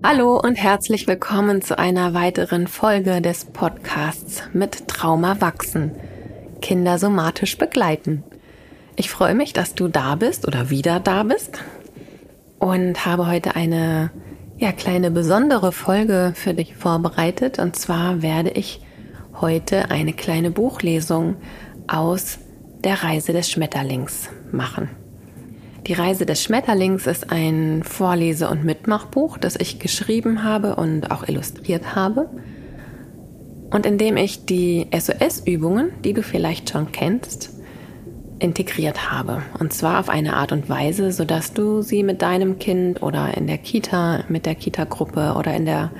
Hallo und herzlich willkommen zu einer weiteren Folge des Podcasts mit Trauma wachsen. Kinder somatisch begleiten. Ich freue mich, dass du da bist oder wieder da bist und habe heute eine ja, kleine besondere Folge für dich vorbereitet. Und zwar werde ich heute eine kleine Buchlesung aus der Reise des Schmetterlings machen. Die Reise des Schmetterlings ist ein Vorlese- und Mitmachbuch, das ich geschrieben habe und auch illustriert habe. Und in dem ich die SOS-Übungen, die du vielleicht schon kennst, integriert habe. Und zwar auf eine Art und Weise, sodass du sie mit deinem Kind oder in der Kita, mit der Kita-Gruppe oder in der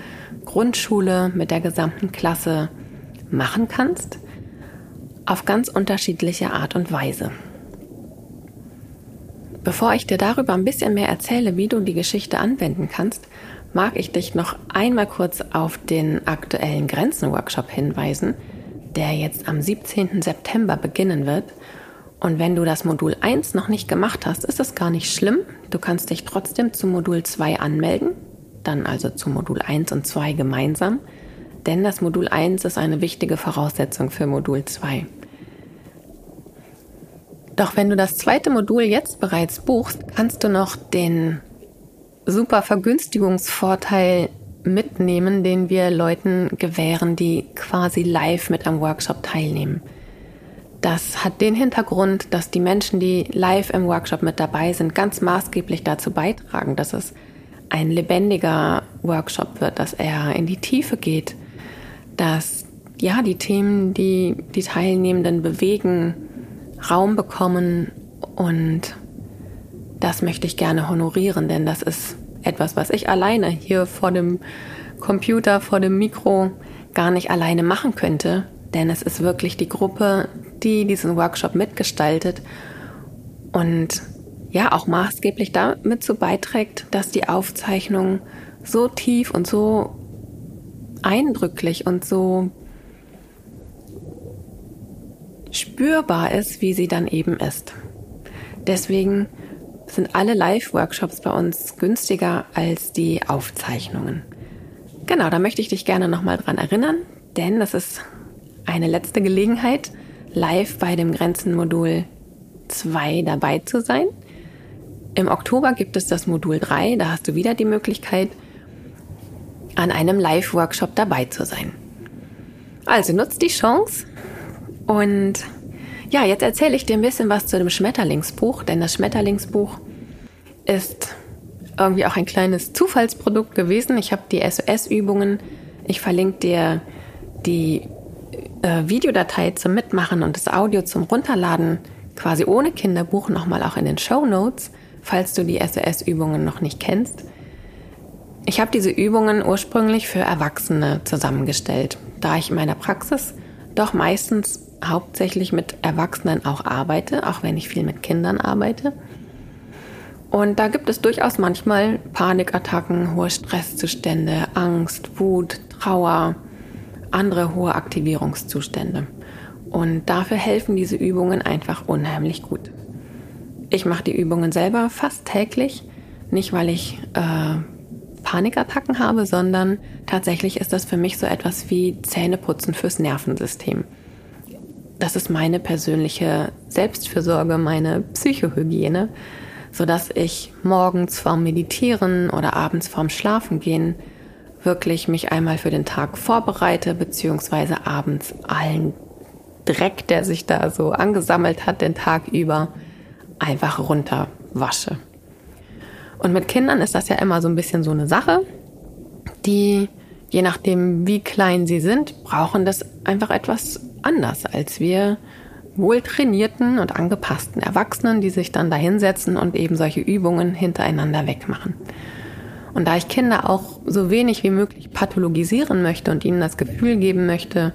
Grundschule mit der gesamten Klasse machen kannst. Auf ganz unterschiedliche Art und Weise. Bevor ich dir darüber ein bisschen mehr erzähle, wie du die Geschichte anwenden kannst, mag ich dich noch einmal kurz auf den aktuellen Grenzen-Workshop hinweisen, der jetzt am 17. September beginnen wird. Und wenn du das Modul 1 noch nicht gemacht hast, ist es gar nicht schlimm. Du kannst dich trotzdem zu Modul 2 anmelden, dann also zu Modul 1 und 2 gemeinsam, denn das Modul 1 ist eine wichtige Voraussetzung für Modul 2. Doch wenn du das zweite Modul jetzt bereits buchst, kannst du noch den super Vergünstigungsvorteil mitnehmen, den wir Leuten gewähren, die quasi live mit am Workshop teilnehmen. Das hat den Hintergrund, dass die Menschen, die live im Workshop mit dabei sind, ganz maßgeblich dazu beitragen, dass es ein lebendiger Workshop wird, dass er in die Tiefe geht, dass ja die Themen, die die Teilnehmenden bewegen, Raum bekommen und das möchte ich gerne honorieren, denn das ist etwas, was ich alleine hier vor dem Computer, vor dem Mikro gar nicht alleine machen könnte, denn es ist wirklich die Gruppe, die diesen Workshop mitgestaltet und ja auch maßgeblich damit zu beiträgt, dass die Aufzeichnung so tief und so eindrücklich und so spürbar ist, wie sie dann eben ist. Deswegen sind alle Live-Workshops bei uns günstiger als die Aufzeichnungen. Genau, da möchte ich dich gerne nochmal dran erinnern, denn das ist eine letzte Gelegenheit, live bei dem Grenzenmodul 2 dabei zu sein. Im Oktober gibt es das Modul 3, da hast du wieder die Möglichkeit, an einem Live-Workshop dabei zu sein. Also nutzt die Chance, und ja, jetzt erzähle ich dir ein bisschen was zu dem Schmetterlingsbuch, denn das Schmetterlingsbuch ist irgendwie auch ein kleines Zufallsprodukt gewesen. Ich habe die SOS-Übungen, ich verlinke dir die äh, Videodatei zum Mitmachen und das Audio zum Runterladen quasi ohne Kinderbuch nochmal auch in den Show Notes, falls du die SOS-Übungen noch nicht kennst. Ich habe diese Übungen ursprünglich für Erwachsene zusammengestellt, da ich in meiner Praxis doch meistens hauptsächlich mit Erwachsenen auch arbeite, auch wenn ich viel mit Kindern arbeite. Und da gibt es durchaus manchmal Panikattacken, hohe Stresszustände, Angst, Wut, Trauer, andere hohe Aktivierungszustände. Und dafür helfen diese Übungen einfach unheimlich gut. Ich mache die Übungen selber fast täglich, nicht weil ich äh, Panikattacken habe, sondern tatsächlich ist das für mich so etwas wie Zähneputzen fürs Nervensystem das ist meine persönliche Selbstfürsorge, meine Psychohygiene, sodass ich morgens vorm Meditieren oder abends vorm Schlafengehen wirklich mich einmal für den Tag vorbereite, beziehungsweise abends allen Dreck, der sich da so angesammelt hat, den Tag über, einfach runterwasche. Und mit Kindern ist das ja immer so ein bisschen so eine Sache, die, je nachdem wie klein sie sind, brauchen das einfach etwas anders als wir wohltrainierten und angepassten Erwachsenen, die sich dann dahinsetzen und eben solche Übungen hintereinander wegmachen. Und da ich Kinder auch so wenig wie möglich pathologisieren möchte und ihnen das Gefühl geben möchte,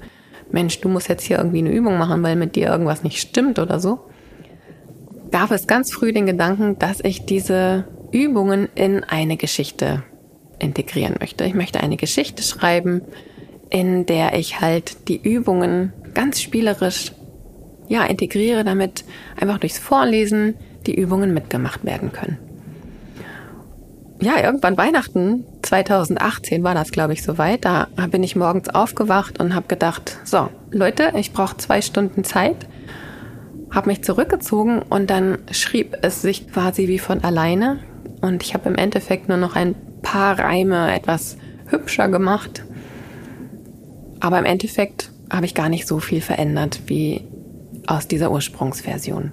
Mensch, du musst jetzt hier irgendwie eine Übung machen, weil mit dir irgendwas nicht stimmt oder so, gab es ganz früh den Gedanken, dass ich diese Übungen in eine Geschichte integrieren möchte. Ich möchte eine Geschichte schreiben, in der ich halt die Übungen ganz spielerisch ja, integriere, damit einfach durchs Vorlesen die Übungen mitgemacht werden können. Ja, irgendwann Weihnachten 2018 war das, glaube ich, soweit. Da bin ich morgens aufgewacht und habe gedacht, so, Leute, ich brauche zwei Stunden Zeit. Habe mich zurückgezogen und dann schrieb es sich quasi wie von alleine. Und ich habe im Endeffekt nur noch ein paar Reime etwas hübscher gemacht. Aber im Endeffekt habe ich gar nicht so viel verändert wie aus dieser Ursprungsversion.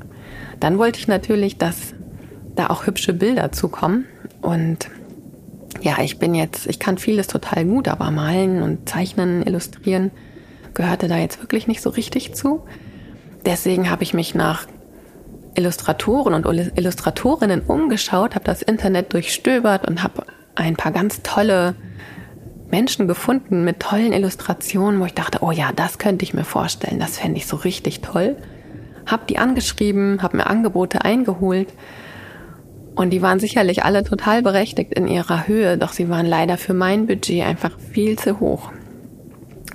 Dann wollte ich natürlich, dass da auch hübsche Bilder zukommen. Und ja, ich bin jetzt, ich kann vieles total gut, aber malen und zeichnen, illustrieren gehörte da jetzt wirklich nicht so richtig zu. Deswegen habe ich mich nach Illustratoren und Illustratorinnen umgeschaut, habe das Internet durchstöbert und habe ein paar ganz tolle Menschen gefunden mit tollen Illustrationen, wo ich dachte, oh ja, das könnte ich mir vorstellen, das fände ich so richtig toll. Hab die angeschrieben, habe mir Angebote eingeholt und die waren sicherlich alle total berechtigt in ihrer Höhe, doch sie waren leider für mein Budget einfach viel zu hoch.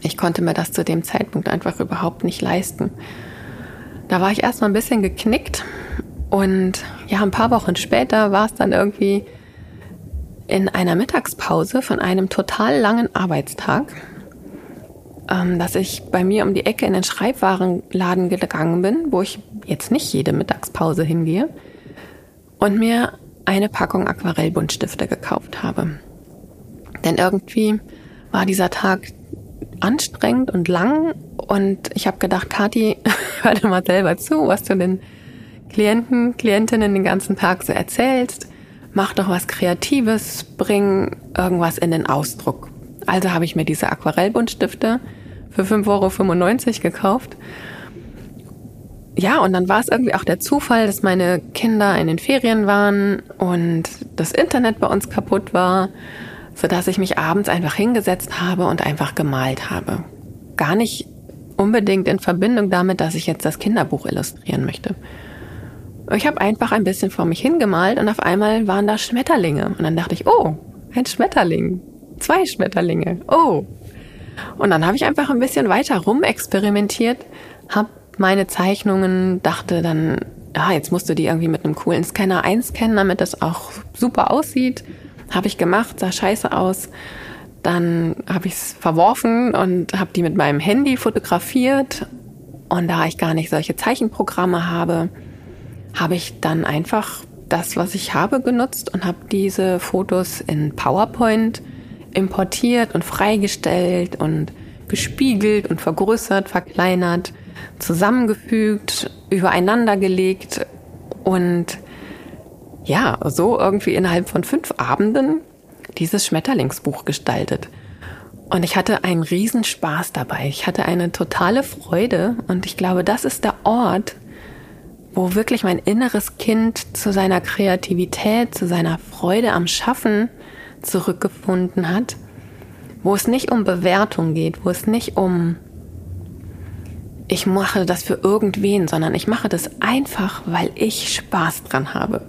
Ich konnte mir das zu dem Zeitpunkt einfach überhaupt nicht leisten. Da war ich erstmal ein bisschen geknickt und ja, ein paar Wochen später war es dann irgendwie in einer Mittagspause von einem total langen Arbeitstag, ähm, dass ich bei mir um die Ecke in den Schreibwarenladen gegangen bin, wo ich jetzt nicht jede Mittagspause hingehe, und mir eine Packung Aquarellbuntstifte gekauft habe. Denn irgendwie war dieser Tag anstrengend und lang und ich habe gedacht, Kathi, hör dir mal selber zu, was du den Klienten, Klientinnen den ganzen Tag so erzählst mach doch was Kreatives, bring irgendwas in den Ausdruck. Also habe ich mir diese Aquarellbuntstifte für 5,95 Euro gekauft. Ja, und dann war es irgendwie auch der Zufall, dass meine Kinder in den Ferien waren und das Internet bei uns kaputt war, sodass ich mich abends einfach hingesetzt habe und einfach gemalt habe. Gar nicht unbedingt in Verbindung damit, dass ich jetzt das Kinderbuch illustrieren möchte. Ich habe einfach ein bisschen vor mich hingemalt und auf einmal waren da Schmetterlinge. Und dann dachte ich, oh, ein Schmetterling. Zwei Schmetterlinge. Oh. Und dann habe ich einfach ein bisschen weiter rumexperimentiert, habe meine Zeichnungen, dachte dann, ja, jetzt musst du die irgendwie mit einem coolen Scanner einscannen, damit das auch super aussieht. Habe ich gemacht, sah scheiße aus. Dann habe ich es verworfen und habe die mit meinem Handy fotografiert. Und da ich gar nicht solche Zeichenprogramme habe, habe ich dann einfach das, was ich habe, genutzt und habe diese Fotos in PowerPoint importiert und freigestellt und gespiegelt und vergrößert, verkleinert, zusammengefügt, übereinander gelegt und ja, so irgendwie innerhalb von fünf Abenden dieses Schmetterlingsbuch gestaltet. Und ich hatte einen Riesenspaß dabei. Ich hatte eine totale Freude und ich glaube, das ist der Ort, wo wirklich mein inneres Kind zu seiner Kreativität, zu seiner Freude am Schaffen zurückgefunden hat, wo es nicht um Bewertung geht, wo es nicht um ich mache das für irgendwen, sondern ich mache das einfach, weil ich Spaß dran habe.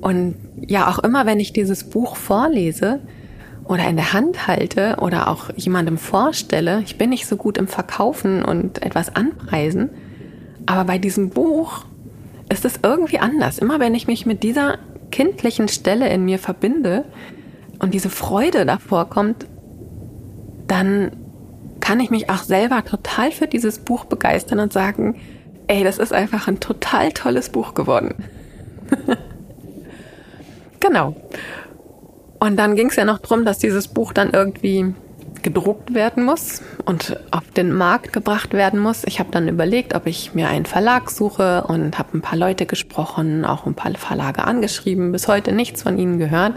Und ja, auch immer, wenn ich dieses Buch vorlese oder in der Hand halte oder auch jemandem vorstelle, ich bin nicht so gut im Verkaufen und etwas anpreisen, aber bei diesem Buch ist es irgendwie anders. Immer wenn ich mich mit dieser kindlichen Stelle in mir verbinde und diese Freude davor kommt, dann kann ich mich auch selber total für dieses Buch begeistern und sagen, ey, das ist einfach ein total tolles Buch geworden. genau. Und dann ging es ja noch drum, dass dieses Buch dann irgendwie gedruckt werden muss und auf den Markt gebracht werden muss. Ich habe dann überlegt, ob ich mir einen Verlag suche und habe ein paar Leute gesprochen, auch ein paar Verlage angeschrieben, bis heute nichts von ihnen gehört.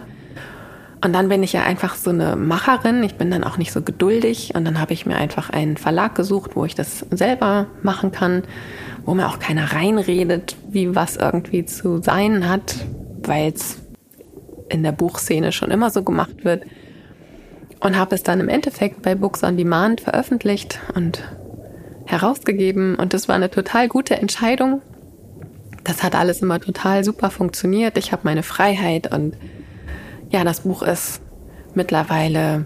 Und dann bin ich ja einfach so eine Macherin, ich bin dann auch nicht so geduldig und dann habe ich mir einfach einen Verlag gesucht, wo ich das selber machen kann, wo mir auch keiner reinredet, wie was irgendwie zu sein hat, weil es in der Buchszene schon immer so gemacht wird und habe es dann im Endeffekt bei Books on Demand veröffentlicht und herausgegeben und das war eine total gute Entscheidung. Das hat alles immer total super funktioniert. Ich habe meine Freiheit und ja, das Buch ist mittlerweile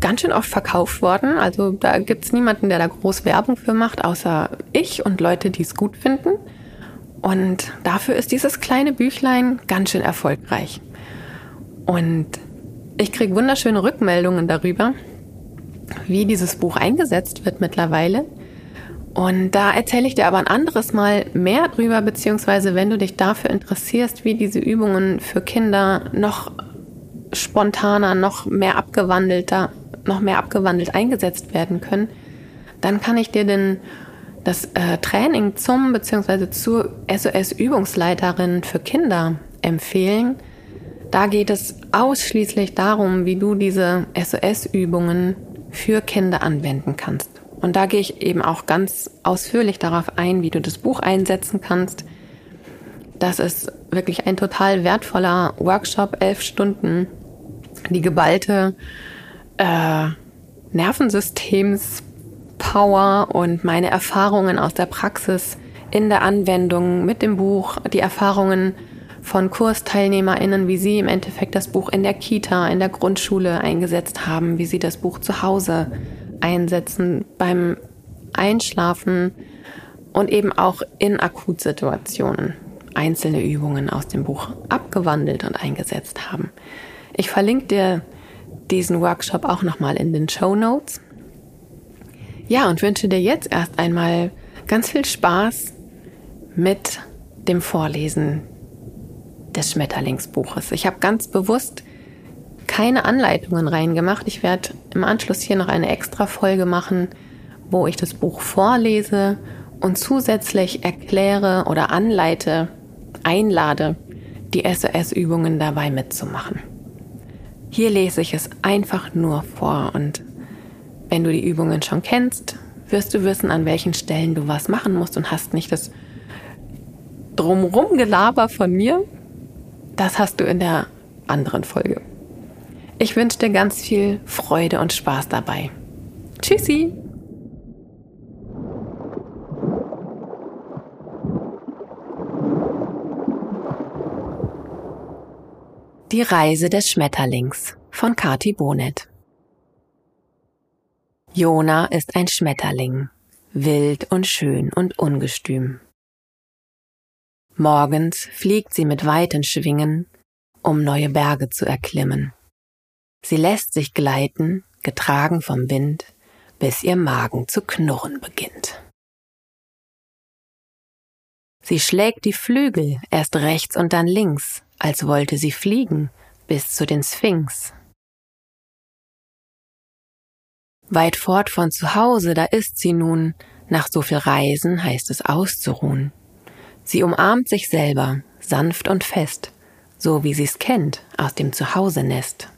ganz schön oft verkauft worden. Also da gibt's niemanden, der da groß Werbung für macht, außer ich und Leute, die es gut finden. Und dafür ist dieses kleine Büchlein ganz schön erfolgreich. Und Ich kriege wunderschöne Rückmeldungen darüber, wie dieses Buch eingesetzt wird mittlerweile. Und da erzähle ich dir aber ein anderes Mal mehr drüber, beziehungsweise wenn du dich dafür interessierst, wie diese Übungen für Kinder noch spontaner, noch mehr abgewandelter, noch mehr abgewandelt eingesetzt werden können, dann kann ich dir den, das äh, Training zum bzw. zur SOS-Übungsleiterin für Kinder empfehlen. Da geht es ausschließlich darum, wie du diese SOS-Übungen für Kinder anwenden kannst. Und da gehe ich eben auch ganz ausführlich darauf ein, wie du das Buch einsetzen kannst. Das ist wirklich ein total wertvoller Workshop, elf Stunden, die geballte äh, Nervensystems-Power und meine Erfahrungen aus der Praxis in der Anwendung mit dem Buch, die Erfahrungen von KursteilnehmerInnen, wie sie im Endeffekt das Buch in der Kita, in der Grundschule eingesetzt haben, wie sie das Buch zu Hause einsetzen, beim Einschlafen und eben auch in Akutsituationen einzelne Übungen aus dem Buch abgewandelt und eingesetzt haben. Ich verlinke dir diesen Workshop auch nochmal in den Show Notes. Ja, und wünsche dir jetzt erst einmal ganz viel Spaß mit dem Vorlesen des Schmetterlingsbuches. Ich habe ganz bewusst keine Anleitungen reingemacht. Ich werde im Anschluss hier noch eine extra Folge machen, wo ich das Buch vorlese und zusätzlich erkläre oder anleite, einlade, die SOS-Übungen dabei mitzumachen. Hier lese ich es einfach nur vor und wenn du die Übungen schon kennst, wirst du wissen, an welchen Stellen du was machen musst und hast nicht das drumrum Gelaber von mir. Das hast du in der anderen Folge. Ich wünsche dir ganz viel Freude und Spaß dabei. Tschüssi! Die Reise des Schmetterlings von Kati Bonet. Jona ist ein Schmetterling, wild und schön und ungestüm. Morgens fliegt sie mit weiten Schwingen, um neue Berge zu erklimmen. Sie lässt sich gleiten, getragen vom Wind, bis ihr Magen zu knurren beginnt. Sie schlägt die Flügel erst rechts und dann links, als wollte sie fliegen bis zu den Sphinx. Weit fort von zu Hause, da ist sie nun, nach so viel Reisen heißt es auszuruhen. Sie umarmt sich selber, sanft und fest, so wie sie's kennt aus dem Zuhausenest.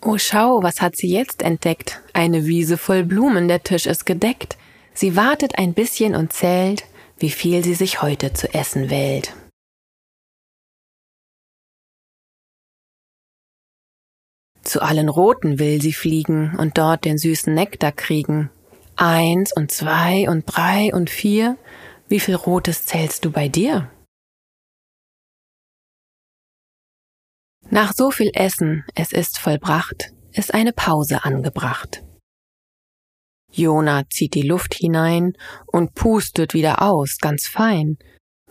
Oh, schau, was hat sie jetzt entdeckt? Eine Wiese voll Blumen, der Tisch ist gedeckt. Sie wartet ein bisschen und zählt, wie viel sie sich heute zu essen wählt. Zu allen Roten will sie fliegen und dort den süßen Nektar kriegen. Eins und zwei und drei und vier, wie viel Rotes zählst du bei dir? Nach so viel Essen, es ist vollbracht, ist eine Pause angebracht. Jona zieht die Luft hinein und pustet wieder aus, ganz fein,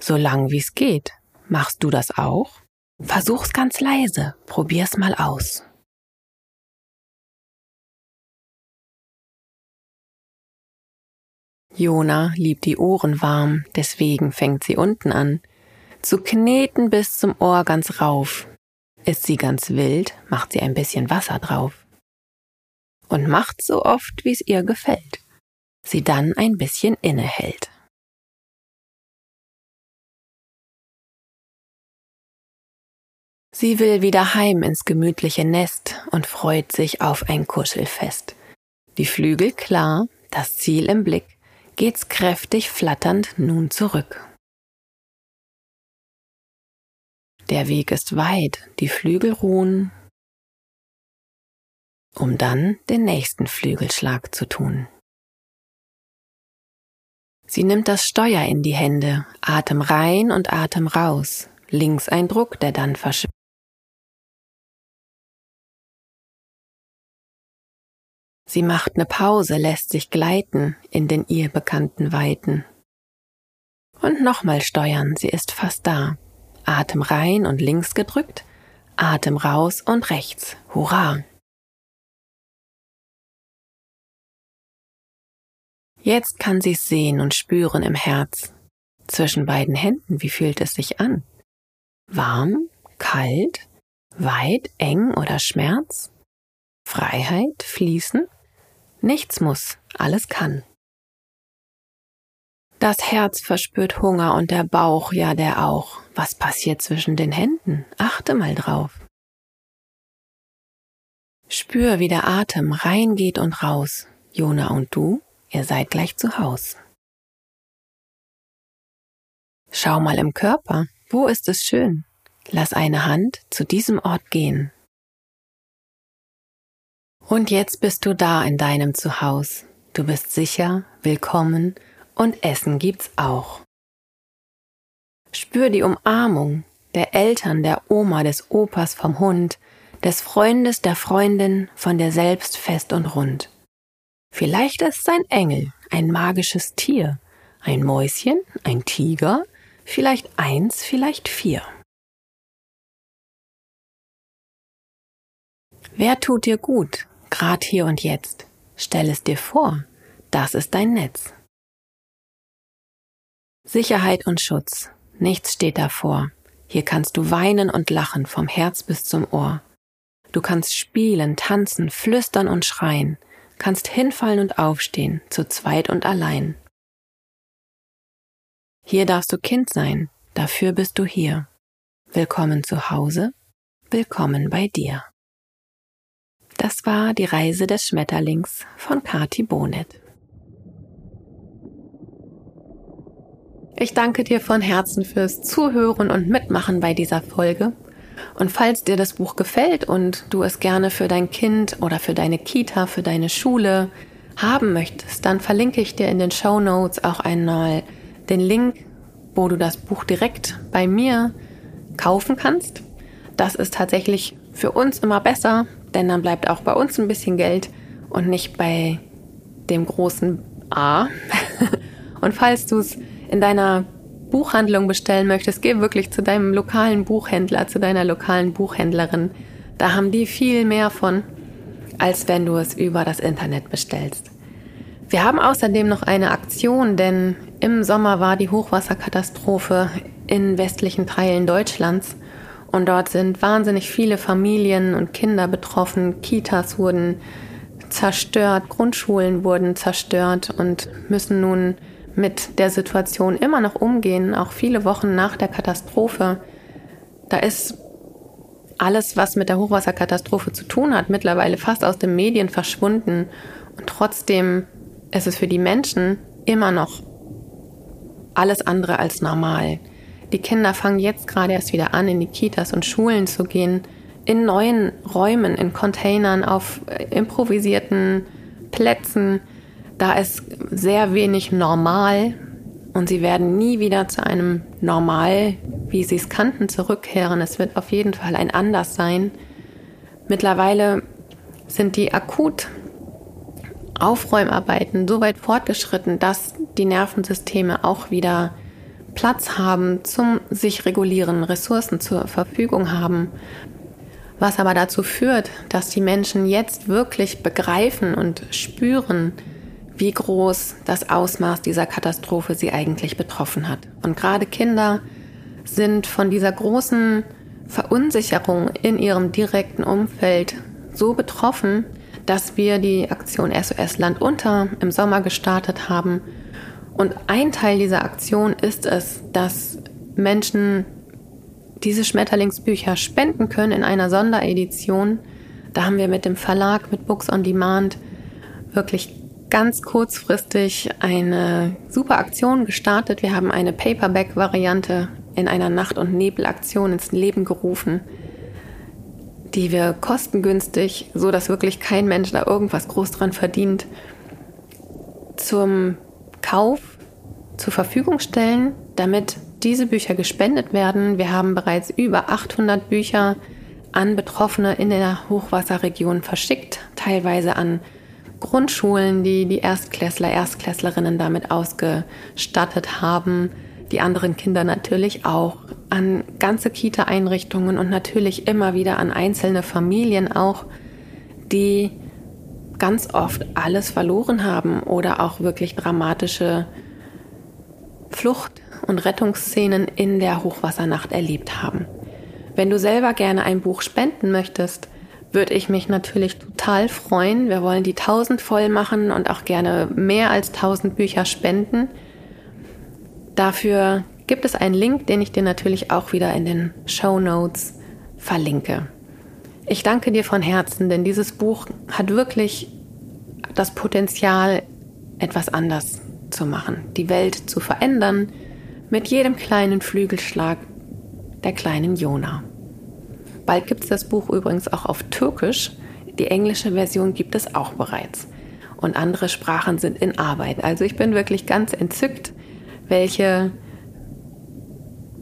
so lang wie's geht. Machst du das auch? Versuch's ganz leise, probier's mal aus. Jona liebt die Ohren warm, deswegen fängt sie unten an, zu kneten bis zum Ohr ganz rauf. Ist sie ganz wild, macht sie ein bisschen Wasser drauf und macht so oft, wie es ihr gefällt, sie dann ein bisschen innehält. Sie will wieder heim ins gemütliche Nest und freut sich auf ein Kuschelfest. Die Flügel klar, das Ziel im Blick, geht's kräftig flatternd nun zurück. Der Weg ist weit, die Flügel ruhen, um dann den nächsten Flügelschlag zu tun. Sie nimmt das Steuer in die Hände, Atem rein und Atem raus, links ein Druck, der dann verschwindet. Sie macht ne Pause, lässt sich gleiten in den ihr bekannten Weiten. Und nochmal steuern, sie ist fast da. Atem rein und links gedrückt, Atem raus und rechts. Hurra! Jetzt kann sie es sehen und spüren im Herz. Zwischen beiden Händen, wie fühlt es sich an? Warm, kalt, weit, eng oder Schmerz? Freiheit, fließen? Nichts muss, alles kann. Das Herz verspürt Hunger und der Bauch, ja der auch. Was passiert zwischen den Händen? Achte mal drauf. Spür, wie der Atem reingeht und raus. Jona und du, ihr seid gleich zu Haus. Schau mal im Körper, wo ist es schön? Lass eine Hand zu diesem Ort gehen. Und jetzt bist du da in deinem Zuhause. Du bist sicher, willkommen und Essen gibt's auch. Spür die Umarmung der Eltern, der Oma, des Opas vom Hund, des Freundes, der Freundin, von dir selbst fest und rund. Vielleicht ist es ein Engel, ein magisches Tier, ein Mäuschen, ein Tiger, vielleicht eins, vielleicht vier. Wer tut dir gut, grad hier und jetzt? Stell es dir vor, das ist dein Netz. Sicherheit und Schutz. Nichts steht davor. Hier kannst du weinen und lachen vom Herz bis zum Ohr. Du kannst spielen, tanzen, flüstern und schreien, kannst hinfallen und aufstehen, zu zweit und allein. Hier darfst du Kind sein, dafür bist du hier. Willkommen zu Hause, willkommen bei dir. Das war die Reise des Schmetterlings von Kati Bonet. Ich danke dir von Herzen fürs Zuhören und Mitmachen bei dieser Folge. Und falls dir das Buch gefällt und du es gerne für dein Kind oder für deine Kita, für deine Schule haben möchtest, dann verlinke ich dir in den Show Notes auch einmal den Link, wo du das Buch direkt bei mir kaufen kannst. Das ist tatsächlich für uns immer besser, denn dann bleibt auch bei uns ein bisschen Geld und nicht bei dem großen A. und falls du es in deiner Buchhandlung bestellen möchtest, geh wirklich zu deinem lokalen Buchhändler, zu deiner lokalen Buchhändlerin. Da haben die viel mehr von, als wenn du es über das Internet bestellst. Wir haben außerdem noch eine Aktion, denn im Sommer war die Hochwasserkatastrophe in westlichen Teilen Deutschlands und dort sind wahnsinnig viele Familien und Kinder betroffen. Kitas wurden zerstört, Grundschulen wurden zerstört und müssen nun mit der Situation immer noch umgehen, auch viele Wochen nach der Katastrophe. Da ist alles, was mit der Hochwasserkatastrophe zu tun hat, mittlerweile fast aus den Medien verschwunden. Und trotzdem ist es für die Menschen immer noch alles andere als normal. Die Kinder fangen jetzt gerade erst wieder an, in die Kitas und Schulen zu gehen, in neuen Räumen, in Containern, auf improvisierten Plätzen. Da ist sehr wenig normal und sie werden nie wieder zu einem Normal, wie sie es kannten, zurückkehren. Es wird auf jeden Fall ein Anders sein. Mittlerweile sind die akut Aufräumarbeiten so weit fortgeschritten, dass die Nervensysteme auch wieder Platz haben zum sich regulieren, Ressourcen zur Verfügung haben. Was aber dazu führt, dass die Menschen jetzt wirklich begreifen und spüren, wie groß das Ausmaß dieser Katastrophe sie eigentlich betroffen hat. Und gerade Kinder sind von dieser großen Verunsicherung in ihrem direkten Umfeld so betroffen, dass wir die Aktion SOS Land unter im Sommer gestartet haben. Und ein Teil dieser Aktion ist es, dass Menschen diese Schmetterlingsbücher spenden können in einer Sonderedition. Da haben wir mit dem Verlag, mit Books on Demand wirklich ganz kurzfristig eine super Aktion gestartet. Wir haben eine Paperback-Variante in einer Nacht- und Nebelaktion ins Leben gerufen, die wir kostengünstig, so dass wirklich kein Mensch da irgendwas groß dran verdient, zum Kauf zur Verfügung stellen, damit diese Bücher gespendet werden. Wir haben bereits über 800 Bücher an Betroffene in der Hochwasserregion verschickt, teilweise an Grundschulen, die die Erstklässler, Erstklässlerinnen damit ausgestattet haben. Die anderen Kinder natürlich auch. an ganze Kita-Einrichtungen und natürlich immer wieder an einzelne Familien auch, die ganz oft alles verloren haben oder auch wirklich dramatische Flucht- und Rettungsszenen in der Hochwassernacht erlebt haben. Wenn du selber gerne ein Buch spenden möchtest, würde ich mich natürlich total freuen. Wir wollen die 1000 voll machen und auch gerne mehr als 1000 Bücher spenden. Dafür gibt es einen Link, den ich dir natürlich auch wieder in den Show Notes verlinke. Ich danke dir von Herzen, denn dieses Buch hat wirklich das Potenzial, etwas anders zu machen, die Welt zu verändern, mit jedem kleinen Flügelschlag der kleinen Jona. Bald gibt es das Buch übrigens auch auf Türkisch. Die englische Version gibt es auch bereits. Und andere Sprachen sind in Arbeit. Also ich bin wirklich ganz entzückt, welche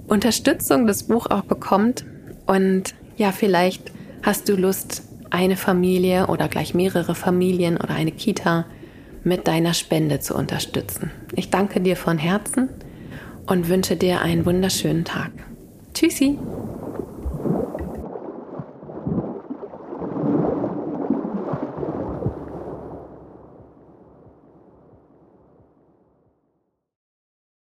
Unterstützung das Buch auch bekommt. Und ja, vielleicht hast du Lust, eine Familie oder gleich mehrere Familien oder eine Kita mit deiner Spende zu unterstützen. Ich danke dir von Herzen und wünsche dir einen wunderschönen Tag. Tschüssi!